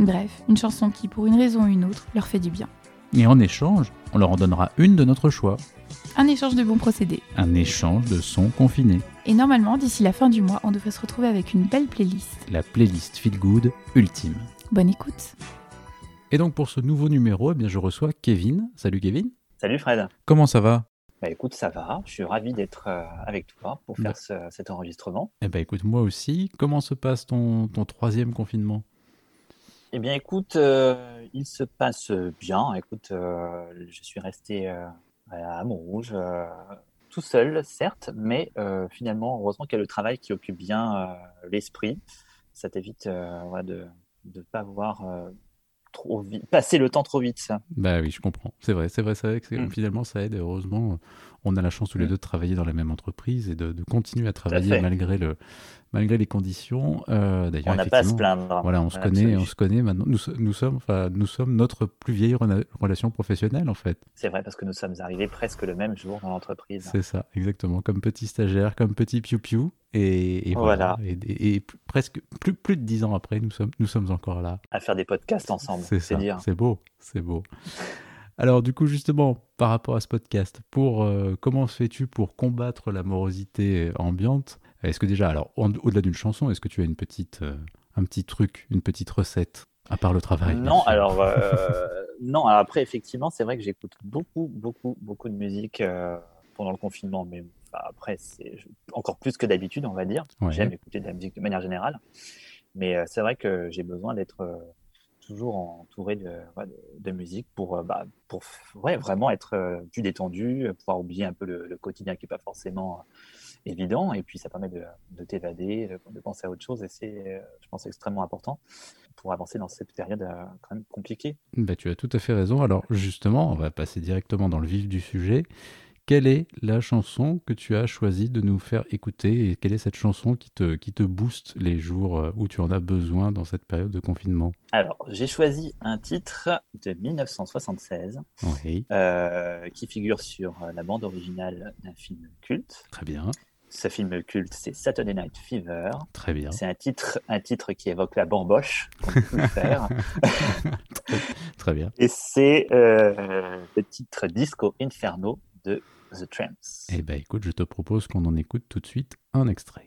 Bref, une chanson qui, pour une raison ou une autre, leur fait du bien. Et en échange, on leur en donnera une de notre choix. Un échange de bons procédés. Un échange de sons confinés. Et normalement, d'ici la fin du mois, on devrait se retrouver avec une belle playlist. La playlist Feel Good ultime. Bonne écoute. Et donc pour ce nouveau numéro, eh bien, je reçois Kevin. Salut Kevin. Salut Fred. Comment ça va? Bah écoute, ça va. Je suis ravi d'être euh, avec toi pour faire ce- cet enregistrement. Eh ben écoute, moi aussi. Comment se passe ton, ton troisième confinement? Eh bien écoute, euh, il se passe bien. Écoute, euh, je suis resté euh, à Montrouge, tout seul, certes, mais finalement, heureusement qu'il y a le travail qui occupe bien l'esprit. Ça t'évite de ne pas voir trop vite, passer le temps trop vite. Ça. Bah oui, je comprends. C'est vrai, c'est vrai, c'est vrai que c'est- Mm. finalement ça aide. Heureusement, on a la chance tous les Mm. deux de travailler dans la même entreprise et de, de continuer à travailler malgré, le, malgré les conditions. Euh, D'ailleurs, On n'a pas à se plaindre. Voilà, on se connaît, on se connaît maintenant. Nous, so- nous sommes, enfin, nous sommes notre plus vieille relation professionnelle en fait. C'est vrai parce que nous sommes arrivés presque le même jour dans l'entreprise. C'est ça, exactement. Comme petit stagiaire, comme petit piou-piou. Et, et voilà. Voilà. Et, presque plus, plus de dix ans après, nous sommes, nous sommes encore là. À faire des podcasts ensemble, dire. c'est beau, c'est beau. Alors du coup, justement, par rapport à ce podcast, pour euh, comment fais-tu pour combattre la morosité ambiante? Est-ce que déjà, alors au-delà d'une chanson, est-ce que tu as une petite, euh, un petit truc, une petite recette à part le travail bien Non, alors euh, non. alors après, effectivement, c'est vrai que j'écoute beaucoup, beaucoup, beaucoup de musique euh, pendant le confinement, mais enfin, après, c'est encore plus que d'habitude, on va dire. Ouais. J'aime écouter de la musique de manière générale, mais euh, c'est vrai que j'ai besoin d'être euh, toujours entouré de, de, musique pour, euh, bah, pour vraiment être euh, plus détendu, euh, pouvoir oublier un peu le, quotidien qui n'est pas forcément évident, et puis ça permet de, de t'évader, de, penser à autre chose, et c'est, je pense, extrêmement important pour avancer dans cette période quand même compliquée. Bah, tu as tout à fait raison. Alors justement, on va passer directement dans le vif du sujet. Quelle est la chanson que tu as choisi de nous faire écouter et quelle est cette chanson qui te, qui te booste les jours euh, où tu en as besoin dans cette période de confinement? Alors, j'ai choisi un titre de 1976 Oui, euh, qui figure sur euh, la bande originale d'un film culte. très bien, Ce film culte, c'est Saturday Night Fever. très bien. C'est un titre, un titre qui évoque la bamboche, peut. Très bien. Et c'est euh, le titre Disco Inferno de Eh ben écoute, je te propose qu'on en écoute tout de suite un extrait.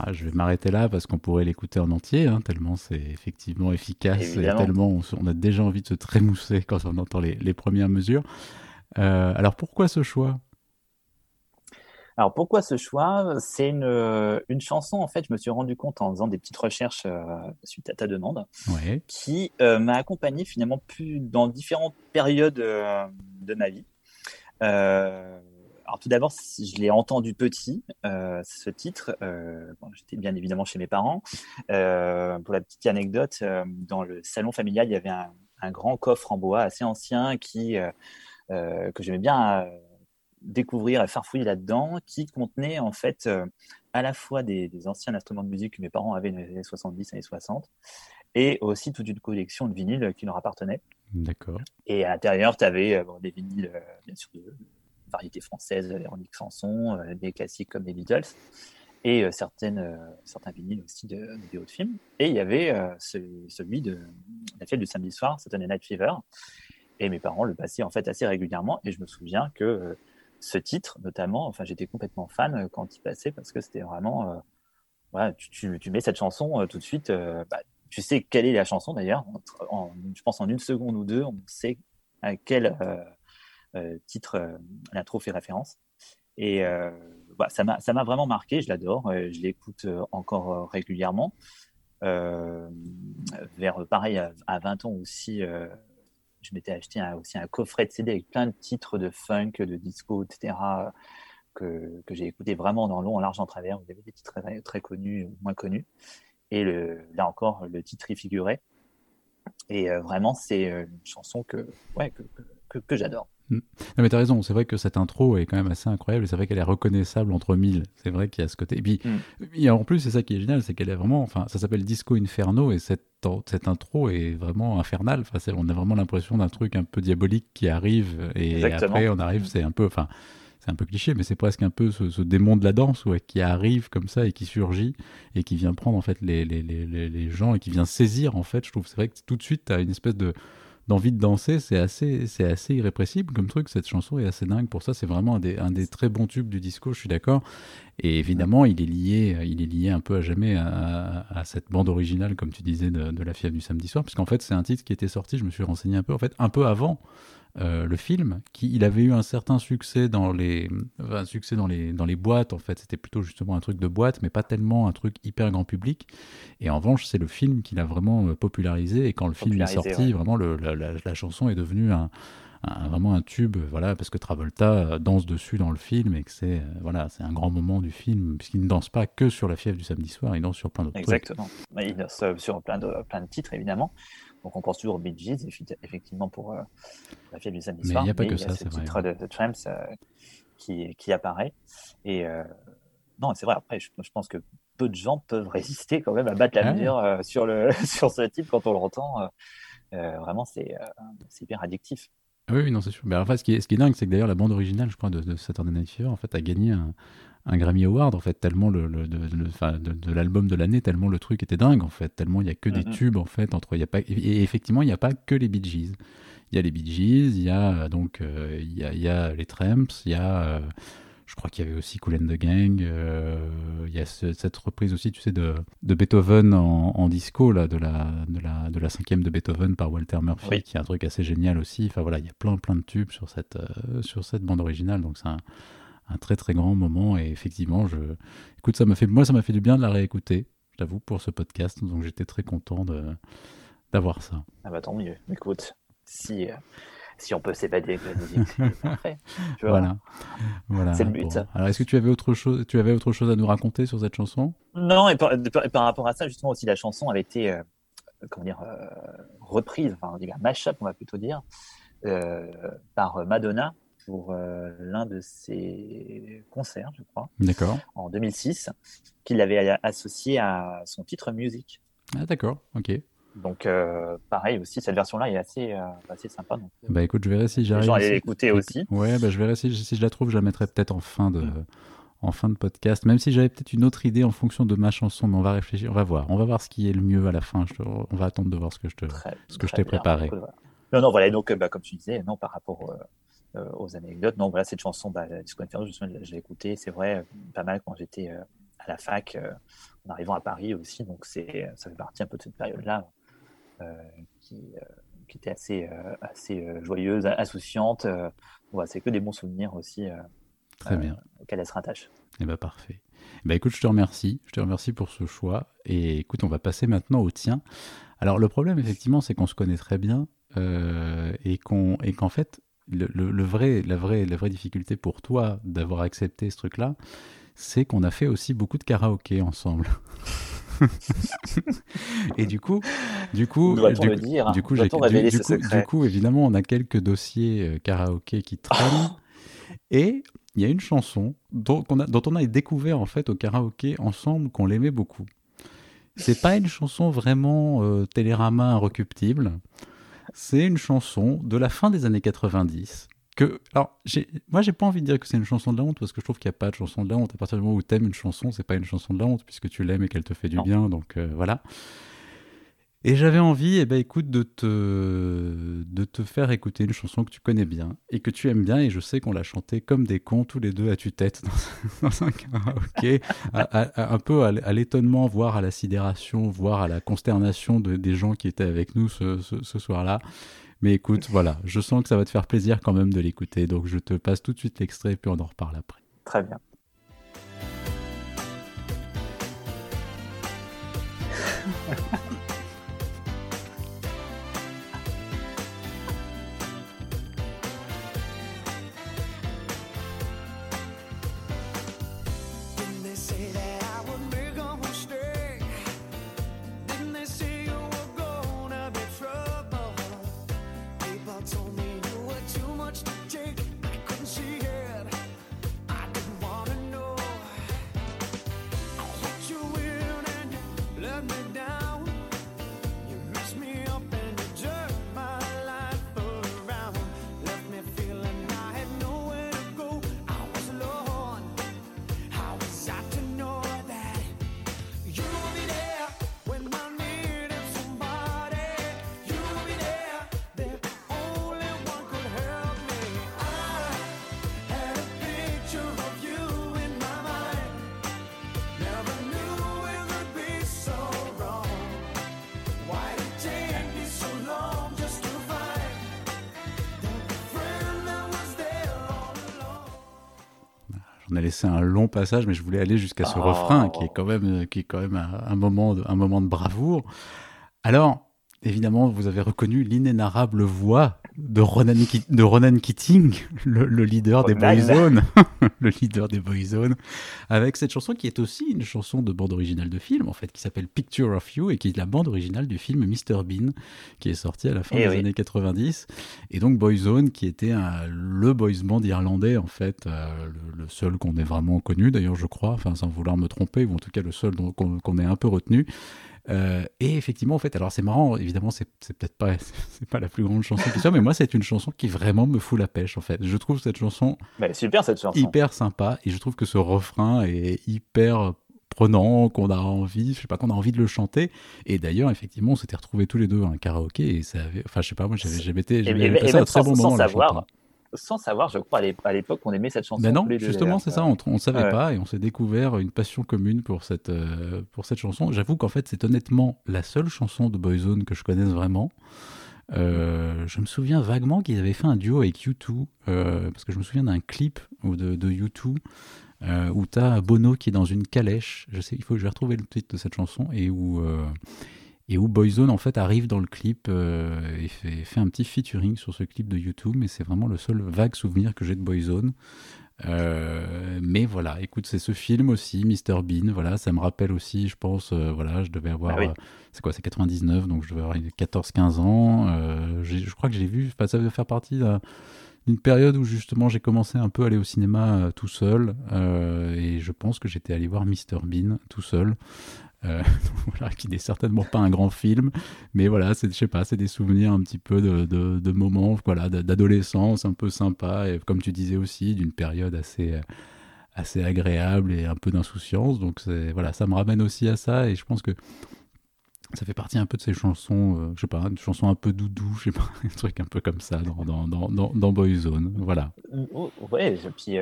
Ah, je vais m'arrêter là parce qu'on pourrait l'écouter en entier, hein, tellement c'est effectivement efficace Évidemment. et tellement on, a déjà envie de se trémousser quand on entend les, les premières mesures. Euh, alors pourquoi ce choix? Alors pourquoi ce choix? C'est une, euh, une chanson, en fait, je me suis rendu compte en faisant des petites recherches euh, suite à ta demande, Ouais, qui euh, m'a accompagné finalement plus dans différentes périodes de ma vie. Alors tout d'abord, je l'ai entendu petit, euh, ce titre. euh, bon, J'étais bien évidemment chez mes parents. Euh, pour la petite anecdote, euh, dans le salon familial, il y avait un, un grand coffre en bois assez ancien qui, que j'aimais bien découvrir et farfouiller là-dedans, qui contenait en fait à la fois des, anciens instruments de musique que mes parents avaient dans les années 70, années 60, et aussi toute une collection de vinyles qui leur appartenait. D'accord. Et à l'intérieur, tu avais des vinyles, bien sûr, de, variété française, Véronique Sanson, des classiques comme les Beatles, et euh, certaines, euh, certains vinyles aussi de, vidéos de films. Et il y avait euh, celui de la fête du samedi soir, c'était Night Fever. Et mes parents le passaient en fait assez régulièrement. Et je me souviens que ce titre, notamment, enfin, j'étais complètement fan quand il passait parce que c'était vraiment. tu, mets cette chanson tout de suite. Bah, tu sais quelle est la chanson d'ailleurs. je pense en une seconde ou deux, on sait à quel titre l'intro fait référence. Et bah, ça m'a vraiment marqué, je l'adore, euh, je l'écoute euh, encore euh, régulièrement. vers pareil à, 20 ans aussi, je m'étais acheté aussi un coffret de CD avec plein de titres de funk, de disco, etc. que, que j'ai écouté vraiment dans long, en large, en travers. Vous avez des titres très, connus ou moins connus. Et là encore, le titre y figurait. Et vraiment, c'est une chanson que, ouais, que, que j'adore. Mm. Non mais t'as raison, c'est vrai que cette intro est quand même assez incroyable, c'est vrai qu'elle est reconnaissable entre mille, c'est vrai qu'il y a ce côté. Et puis, mm. en plus, c'est ça qui est génial, c'est qu'elle est vraiment, enfin, ça s'appelle Disco Inferno et cette, cette intro est vraiment infernale, enfin, on a vraiment l'impression d'un truc un peu diabolique qui arrive et après on arrive, c'est un peu, enfin, c'est un peu cliché, mais c'est presque un peu ce, démon de la danse ouais, qui arrive comme ça et qui surgit et qui vient prendre en fait les, les, les, les gens et qui vient saisir en fait, je trouve, c'est vrai que tout de suite, t'as une espèce de d'envie de danser, c'est assez, c'est assez irrépressible comme truc. Cette chanson est assez dingue. Pour ça, c'est vraiment un des, très bons tubes du disco. Je suis d'accord. Et évidemment, il est lié, il est lié un peu à jamais à, cette bande originale, comme tu disais, de, de la fièvre du samedi soir, puisqu'en fait, c'est un titre qui était sorti. Je me suis renseigné un peu, en fait, un peu avant euh, le film, qui il avait eu un certain succès dans les, succès dans les, dans les boîtes. En fait, c'était plutôt justement un truc de boîte, mais pas tellement un truc hyper grand public. Et en revanche, c'est le film qui l'a vraiment euh, popularisé. Et quand le film est sorti, vraiment, le, la, la, chanson est devenue un, vraiment un tube, voilà, parce que Travolta euh, danse dessus dans le film et que c'est voilà, c'est un grand moment du film, puisqu'il ne danse pas que sur la fièvre du samedi soir, il danse sur plein d'autres Exactement. Il danse sur plein de, plein de titres, évidemment. Donc on pense toujours aux Bee Gees, effectivement, pour euh, la fête du samedi mais soir. Il n'y a pas que il y a ce titre de, Tramps euh, qui, qui, apparaît. Et euh, non, c'est vrai, après, je, pense que peu de gens peuvent résister quand même à battre la mesure sur, le, sur ce type quand on l'entend. vraiment, c'est hyper addictif. Oui, non, c'est sûr. Mais en fait, ce qui est, ce qui est dingue, c'est que d'ailleurs, la bande originale, je crois, de, de Saturday Night Fever, en fait, a gagné un, un Grammy Award en fait tellement le, de, de, l'album de l'année tellement le truc était dingue en fait tellement il y a que des mm-hmm. tubes en fait entre il y a pas et effectivement il n'y a pas que les Bee Gees. Il y a les Bee Gees il y a donc euh, il, y a, il, y a, les Tramps il y a euh, je crois qu'il y avait aussi Cool and the Gang euh, il y a cette reprise aussi tu sais de, de Beethoven en, disco là de la de la de la cinquième de Beethoven par Walter Murphy qui est un truc assez génial aussi. Enfin voilà il y a plein plein de tubes sur cette sur cette bande originale donc c'est un un très très grand moment. Et effectivement, je, écoute, ça m'a fait, moi, ça m'a fait du bien de la réécouter, je t'avoue, pour ce podcast. Donc j'étais très content de, d'avoir ça. Ah bah tant mieux. Écoute, si, euh, si on peut s'évader avec la musique, c'est parfait. voilà. voilà. C'est le but. Alors, est-ce que tu avais autre chose, tu avais autre chose à nous raconter sur cette chanson? Non, et par, par, rapport à ça, justement aussi, la chanson avait été, euh, comment dire, euh, reprise, enfin, on dit un mashup, on va plutôt dire, par Madonna pour euh, l'un de ses concerts, je crois. D'accord. En 2006, qu'il avait associé à son titre Music. Ah, d'accord, ok. Donc, euh, pareil aussi, cette version-là est assez, euh, assez sympa. Donc, bah écoute, je verrai si j'arrive. Les gens l'écouter aussi. Ouais, bah, je verrai si, si, je la trouve, je la mettrai peut-être en fin de. Mm. En fin de podcast, même si j'avais peut-être une autre idée en fonction de ma chanson, mais on va réfléchir, on va voir, on va voir ce qui est le mieux à la fin. on va attendre de voir ce que je te, ce que je t'ai préparé. Non, non, voilà. Donc, bah, comme tu disais, non, par rapport euh, aux anecdotes. Donc voilà, cette chanson, bah, Disco Inferno, je, je l'ai écoutée, c'est vrai, pas mal quand j'étais euh, à la fac, euh, en arrivant à Paris aussi. Donc c'est, ça fait partie un peu de cette période-là qui, qui, était assez, assez joyeuse, insouciante. voilà, c'est que des bons souvenirs aussi. Très bien. auxquels elle se rattache. Eh ben, parfait. Ben, écoute, je te remercie. Je te remercie pour ce choix. Et écoute, on va passer maintenant au tien. Alors, le problème, effectivement, c'est qu'on se connaît très bien et, qu'on, et qu'en fait, le, vrai, la, vraie, la vraie difficulté pour toi d'avoir accepté ce truc-là, c'est qu'on a fait aussi beaucoup de karaoké ensemble. et du coup, du coup, du, le dire du coup, du, du évidemment, on a quelques dossiers euh, karaoké qui traînent. et il y a une chanson dont on, a, dont on a découvert en fait au karaoké ensemble qu'on l'aimait beaucoup. C'est pas une chanson vraiment euh, Télérama inrecuptible. C'est une chanson de la fin des années 90. Que, alors, moi, j'ai pas envie de dire que c'est une chanson de la honte parce que je trouve qu'il n'y a pas de chanson de la honte. À partir du moment où tu aimes une chanson, c'est pas une chanson de la honte puisque tu l'aimes et qu'elle te fait du Non. bien. Donc euh, voilà. Et j'avais envie, eh ben, écoute, de te, de te faire écouter une chanson que tu connais bien et que tu aimes bien. Et je sais qu'on l'a chantée comme des cons tous les deux à tue-tête dans, dans un karaoké, à- à- un peu à l'étonnement, voire à la sidération, voire à la consternation de- des gens qui étaient avec nous ce, ce- ce soir-là. Mais écoute, voilà, je sens que ça va te faire plaisir quand même de l'écouter. Donc je te passe tout de suite l'extrait puis on en reparle après. Très bien. J'en ai laissé un long passage, mais je voulais aller jusqu'à ce Oh. refrain qui est quand même, qui est quand même un, un moment de, un moment de bravoure. Alors, évidemment, vous avez reconnu l'inénarrable voix de Ronan, Ki- de Ronan Keating, le, le leader des. Boyzone, le leader des Boyzone, avec cette chanson qui est aussi une chanson de bande originale de film, en fait, qui s'appelle Picture of You et qui est la bande originale du film Mr Bean, qui est sorti à la fin Eh des oui. années 90. Et donc Boyzone, qui était un- le boys band irlandais, en fait, euh, le, le seul qu'on ait vraiment connu, d'ailleurs, je crois, enfin, sans vouloir me tromper, ou en tout cas le seul qu'on ait un peu retenu. Euh, et effectivement, en fait, alors c'est marrant, évidemment, c'est peut-être pas, c'est pas la plus grande chanson qui soit, mais moi, c'est une chanson qui vraiment me fout la pêche, en fait. Je trouve cette chanson Mais super cette chanson. hyper sympa, et je trouve que ce refrain est hyper prenant, qu'on a envie, je sais pas, qu'on a envie de le chanter. Et d'ailleurs, effectivement, on s'était retrouvés tous les deux à un karaoké, et ça avait, enfin, je sais pas, moi, j'avais j'avais été, j'avais passé un très bon moment à la savoir. Sans savoir, je crois à l'é- à l'époque qu'on aimait cette chanson. Ben non, justement, c'est ça, on ne savait Ouais. pas et on s'est découvert une passion commune pour cette, euh, pour cette chanson. J'avoue qu'en fait, c'est honnêtement la seule chanson de Boyzone que je connaisse vraiment. Euh, je me souviens vaguement qu'ils avaient fait un duo avec U2, euh, parce que je me souviens d'un clip de, de U2 euh, où tu as Bono qui est dans une calèche. Je sais, il faut que je vais retrouver le titre de cette chanson et où. Et où Boyzone en fait arrive dans le clip euh, et fait, fait un petit featuring sur ce clip de YouTube, mais c'est vraiment le seul vague souvenir que j'ai de Boyzone. Euh, mais voilà, écoute, c'est ce film aussi, Mr Bean. Voilà, ça me rappelle aussi, je pense, euh, voilà, je devais avoir, Ah oui. euh, c'est quoi, c'est 99, donc je devais avoir 14-15 ans. Je crois que j'ai vu, ça devait faire partie d'un- d'une période où justement j'ai commencé un peu à aller au cinéma tout seul, et je pense que j'étais allé voir Mr Bean tout seul. Euh, qui n'est certainement pas un grand film, mais voilà, c'est, je sais pas, c'est des souvenirs un petit peu de, de, moments, voilà, d'adolescence un peu sympa, et comme tu disais aussi, d'une période assez, euh, assez agréable et un peu d'insouciance. Donc voilà, ça me ramène aussi à ça, et je pense que ça fait partie un peu de ces chansons, euh, je sais pas, une chanson un peu doudou, je sais pas, un truc un peu comme ça dans, dans, dans, dans, Boyzone. Voilà. Ouais, et puis,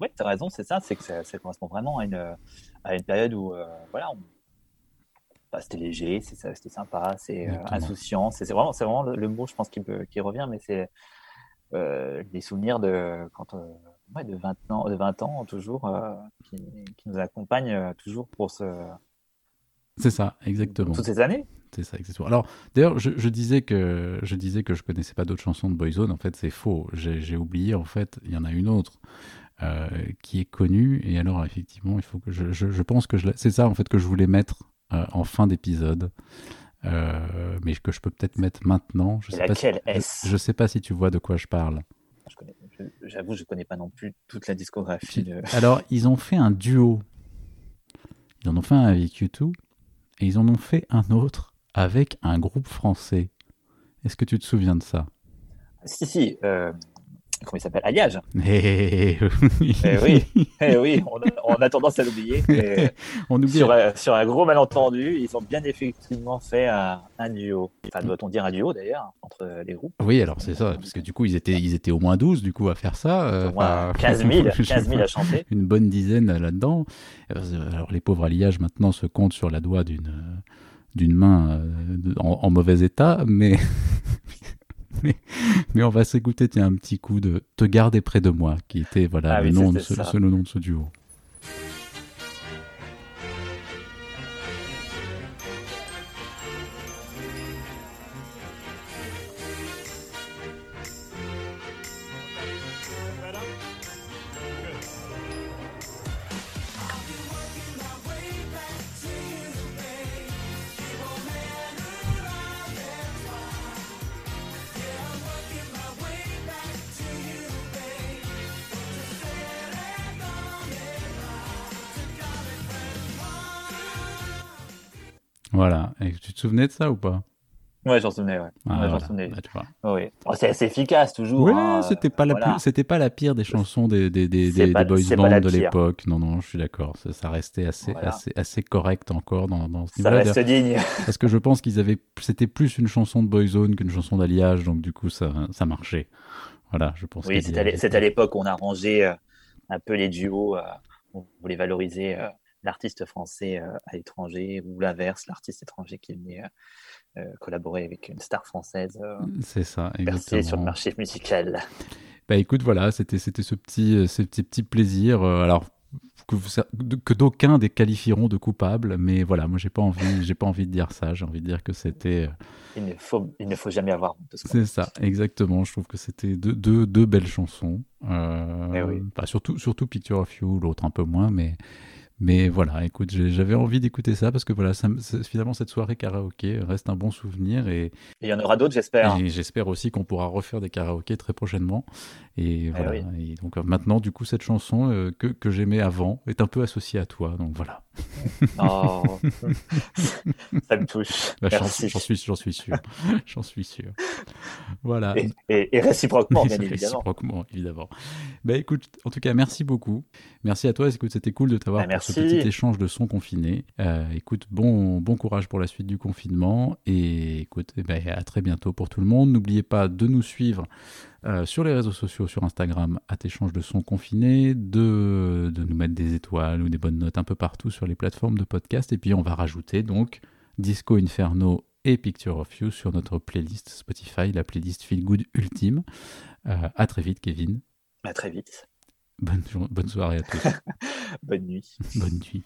ouais, t'as raison, c'est ça, c'est que ça, ça correspond vraiment à une, à une période où, euh, voilà, on- bah, c'était léger, c'était sympa, c'est euh, insouciant, c'est vraiment, vraiment le, le mot, je pense, qui, peut- qui revient, mais c'est euh, des souvenirs de, quand, euh, ouais, de 20 ans, de 20 ans toujours, qui, qui nous accompagnent toujours pour ce, C'est ça, exactement. toutes ces années. C'est ça, exactement. Alors, d'ailleurs, je, je disais que je disais que je connaissais pas d'autres chansons de Boyzone. En fait, c'est faux. J'ai oublié. En fait, il y en a une autre euh, qui est connu. Et alors, effectivement, il faut que je, je, je pense que c'est ça en fait que je voulais mettre euh, en fin d'épisode, Euh, mais que je peux peut-être mettre maintenant. Je sais pas si- laquelle je- je sais pas si tu vois de quoi je parle. Je- J'avoue, je connais pas non plus toute la discographie. de- Alors, ils ont fait un duo. Ils en ont fait un avec U2 et ils en ont fait un autre avec un groupe français. Est-ce que tu te souviens de ça? Si, si. euh, Comment il s'appelle? Alliage. Eh oui, Eh oui, eh on, a, on a tendance à l'oublier. on oublie. Sur, un- sur un gros malentendu, ils ont bien effectivement fait un, un duo. Enfin, doit-on dire un duo d'ailleurs, entre les groupes? Oui, alors c'est ça, parce que du coup, ils étaient, ils étaient au moins 12 du coup à faire ça. euh, Au moins enfin, 15 000, 15 000 à chanter. Une bonne dizaine là-dedans. Euh, Alors les pauvres alliages maintenant se comptent sur la doigt d'une euh, d'une main euh, en mauvais état, mais, mais mais on va s'écouter tiens un petit coup de Te garder près de moi, qui était voilà Ah le oui, nom de ce- le nom de ce duo. Voilà. Et tu te souvenais de ça ou pas? Ouais, j'en souvenais, ouais. Ah, Ouais, j'en voilà. souvenais. Bah, tu vois. Oui. C'est assez efficace toujours. Ouais, hein, c'était pas la voilà. plus- c'était pas la pire des chansons des des des, C'est des, pas- des boys c'est bands de l'époque. Non non, je suis d'accord. Ça, ça restait assez Voilà. assez assez correct encore dans dans ce Ça reste digne. Parce que je pense qu'ils avaient c'était plus une chanson de boyzone qu'une chanson d'alliage, donc du coup ça ça marchait. Voilà, je pense. Oui, c'était à l'époque où on a rangé euh, un peu les duos. euh, on voulait valoriser euh, l'artiste français euh, à l'étranger ou l'inverse, l'artiste étranger qui venait euh, euh, collaborer avec une star française C'est ça, exactement. sur le marché musical. Bah écoute, voilà, c'était c'était ce petit ce petit petit plaisir. alors que, d'aucuns des qualifieront de coupables, mais voilà, moi j'ai pas envie j'ai pas envie de dire ça. J'ai envie de dire que c'était Il ne faut, il ne faut jamais avoir honte C'est ça, exactement. Je trouve que c'était deux, deux, deux belles chansons. Euh, Eh oui. bah, surtout, surtout Picture of You, l'autre un peu moins, mais, mais voilà, écoute, j'avais envie d'écouter ça parce que voilà, ça, finalement, cette soirée karaoké reste un bon souvenir et, il y en aura d'autres, j'espère. et j'espère aussi qu'on pourra refaire des karaokés très prochainement. Et voilà. oui. Et donc euh, maintenant, du coup, cette chanson euh, que, que j'aimais avant est un peu associée à toi. Donc voilà. Oh, ça me touche. Bah, j'en suis, j'en suis sûr. j'en suis sûr. Voilà. Et, et- et réciproquement, bien évidemment. Réciproquement, évidemment. Bah écoute, en tout cas, merci beaucoup. Merci à toi. Écoute, c'était cool de t'avoir Bah, pour ce petit échange de son confiné. Euh, écoute, bon, bon courage pour la suite du confinement. Et écoute, eh ben, à très bientôt pour tout le monde. N'oubliez pas de nous suivre euh, sur les réseaux sociaux, sur Instagram, à échange de son confiné, de, de nous mettre des étoiles ou des bonnes notes un peu partout sur les plateformes de podcast. Et puis, on va rajouter donc Disco Inferno et Picture of You sur notre playlist Spotify, la playlist Feel Good Ultime. Euh, à très vite, Kevin. À très vite. Bonne, bonne soirée à tous. Bonne nuit. Bonne nuit.